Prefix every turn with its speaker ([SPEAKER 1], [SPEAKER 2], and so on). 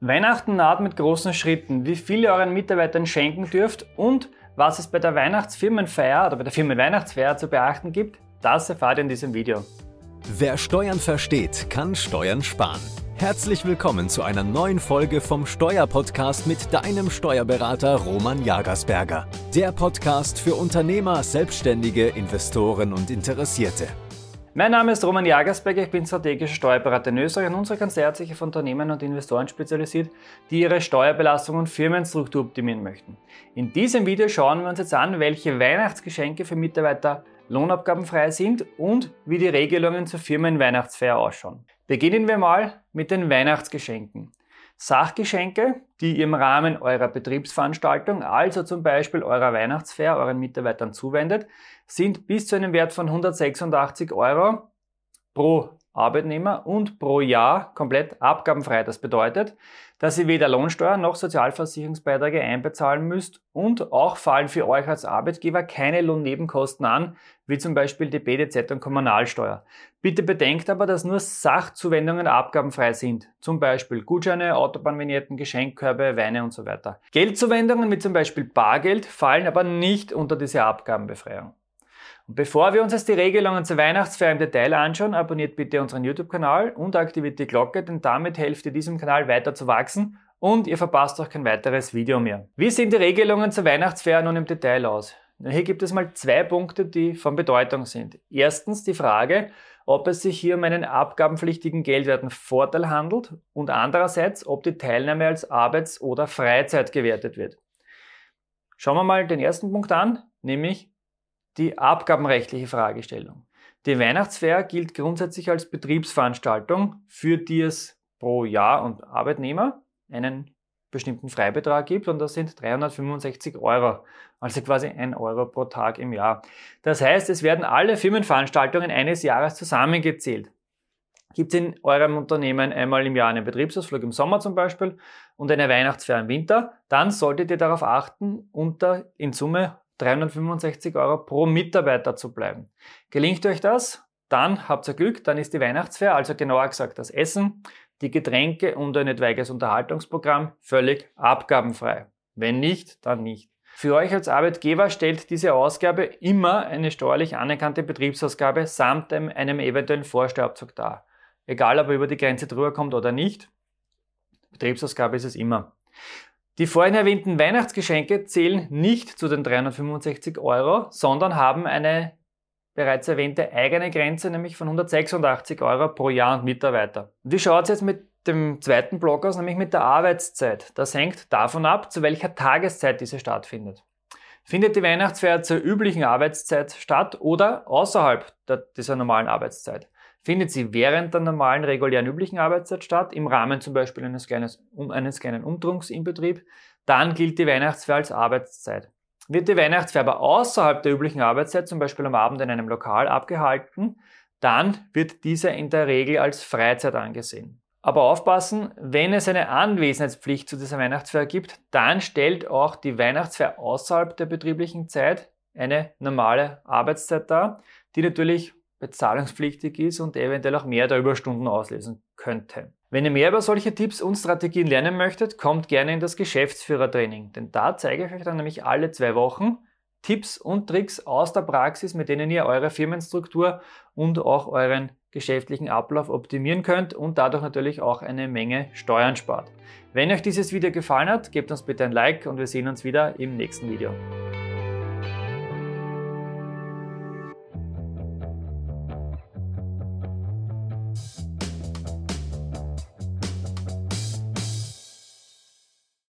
[SPEAKER 1] Weihnachten naht mit großen Schritten. Wie viel ihr euren Mitarbeitern schenken dürft und was es bei der Weihnachtsfirmenfeier oder bei der Firmenweihnachtsfeier zu beachten gibt, das erfahrt ihr in diesem Video.
[SPEAKER 2] Wer Steuern versteht, kann Steuern sparen. Herzlich willkommen zu einer neuen Folge vom Steuerpodcast mit deinem Steuerberater Roman Jagersberger. Der Podcast für Unternehmer, Selbstständige, Investoren und Interessierte.
[SPEAKER 1] Mein Name ist Roman Jagersberger, ich bin strategischer Steuerberater in Österreich und unsere Kanzlei hat sich auf Unternehmen und Investoren spezialisiert, die ihre Steuerbelastung und Firmenstruktur optimieren möchten. In diesem Video schauen wir uns jetzt an, welche Weihnachtsgeschenke für Mitarbeiter lohnabgabenfrei sind und wie die Regelungen zur Firmenweihnachtsfeier ausschauen. Beginnen wir mal mit den Weihnachtsgeschenken. Sachgeschenke, die ihr im Rahmen eurer Betriebsveranstaltung, also zum Beispiel eurer Weihnachtsfeier, euren Mitarbeitern zuwendet, sind bis zu einem Wert von 186 Euro pro Arbeitnehmer und pro Jahr komplett abgabenfrei. Das bedeutet, dass ihr weder Lohnsteuer noch Sozialversicherungsbeiträge einbezahlen müsst und auch fallen für euch als Arbeitgeber keine Lohnnebenkosten an, wie zum Beispiel die BDZ und Kommunalsteuer. Bitte bedenkt aber, dass nur Sachzuwendungen abgabenfrei sind, zum Beispiel Gutscheine, Autobahnvignetten, Geschenkkörbe, Weine und so weiter. Geldzuwendungen wie zum Beispiel Bargeld fallen aber nicht unter diese Abgabenbefreiung. Und bevor wir uns jetzt die Regelungen zur Weihnachtsfeier im Detail anschauen, abonniert bitte unseren YouTube-Kanal und aktiviert die Glocke, denn damit helft ihr diesem Kanal weiter zu wachsen und ihr verpasst auch kein weiteres Video mehr. Wie sehen die Regelungen zur Weihnachtsfeier nun im Detail aus? Hier gibt es mal zwei Punkte, die von Bedeutung sind. Erstens die Frage, ob es sich hier um einen abgabenpflichtigen geldwerten Vorteil handelt und andererseits, ob die Teilnahme als Arbeits- oder Freizeit gewertet wird. Schauen wir mal den ersten Punkt an, nämlich die abgabenrechtliche Fragestellung. Die Weihnachtsfeier gilt grundsätzlich als Betriebsveranstaltung, für die es pro Jahr und Arbeitnehmer einen bestimmten Freibetrag gibt und das sind 365 Euro, also quasi ein Euro pro Tag im Jahr. Das heißt, es werden alle Firmenveranstaltungen eines Jahres zusammengezählt. Gibt es in eurem Unternehmen einmal im Jahr einen Betriebsausflug im Sommer zum Beispiel und eine Weihnachtsfeier im Winter, dann solltet ihr darauf achten, unter in Summe 365 Euro pro Mitarbeiter zu bleiben. Gelingt euch das? Dann habt ihr Glück, dann ist die Weihnachtsfeier, also genauer gesagt das Essen, die Getränke und ein etwaiges Unterhaltungsprogramm völlig abgabenfrei. Wenn nicht, dann nicht. Für euch als Arbeitgeber stellt diese Ausgabe immer eine steuerlich anerkannte Betriebsausgabe samt einem eventuellen Vorsteuerabzug dar. Egal, ob er über die Grenze drüber kommt oder nicht, Betriebsausgabe ist es immer. Die vorhin erwähnten Weihnachtsgeschenke zählen nicht zu den 365 Euro, sondern haben eine bereits erwähnte eigene Grenze, nämlich von 186 Euro pro Jahr und Mitarbeiter. Wie schaut es jetzt mit dem zweiten Block aus, nämlich mit der Arbeitszeit? Das hängt davon ab, zu welcher Tageszeit diese stattfindet. Findet die Weihnachtsfeier zur üblichen Arbeitszeit statt oder außerhalb dieser normalen Arbeitszeit? Findet sie während der normalen, regulären, üblichen Arbeitszeit statt, im Rahmen zum Beispiel eines, kleines, um, eines kleinen Umtrunks im Betrieb, dann gilt die Weihnachtsfeier als Arbeitszeit. Wird die Weihnachtsfeier aber außerhalb der üblichen Arbeitszeit, zum Beispiel am Abend in einem Lokal, abgehalten, dann wird diese in der Regel als Freizeit angesehen. Aber aufpassen, wenn es eine Anwesenheitspflicht zu dieser Weihnachtsfeier gibt, dann stellt auch die Weihnachtsfeier außerhalb der betrieblichen Zeit eine normale Arbeitszeit dar, die natürlich bezahlungspflichtig ist und eventuell auch mehr der Überstunden auslösen könnte. Wenn ihr mehr über solche Tipps und Strategien lernen möchtet, kommt gerne in das Geschäftsführertraining, denn da zeige ich euch dann nämlich alle zwei Wochen Tipps und Tricks aus der Praxis, mit denen ihr eure Firmenstruktur und auch euren geschäftlichen Ablauf optimieren könnt und dadurch natürlich auch eine Menge Steuern spart. Wenn euch dieses Video gefallen hat, gebt uns bitte ein Like und wir sehen uns wieder im nächsten Video.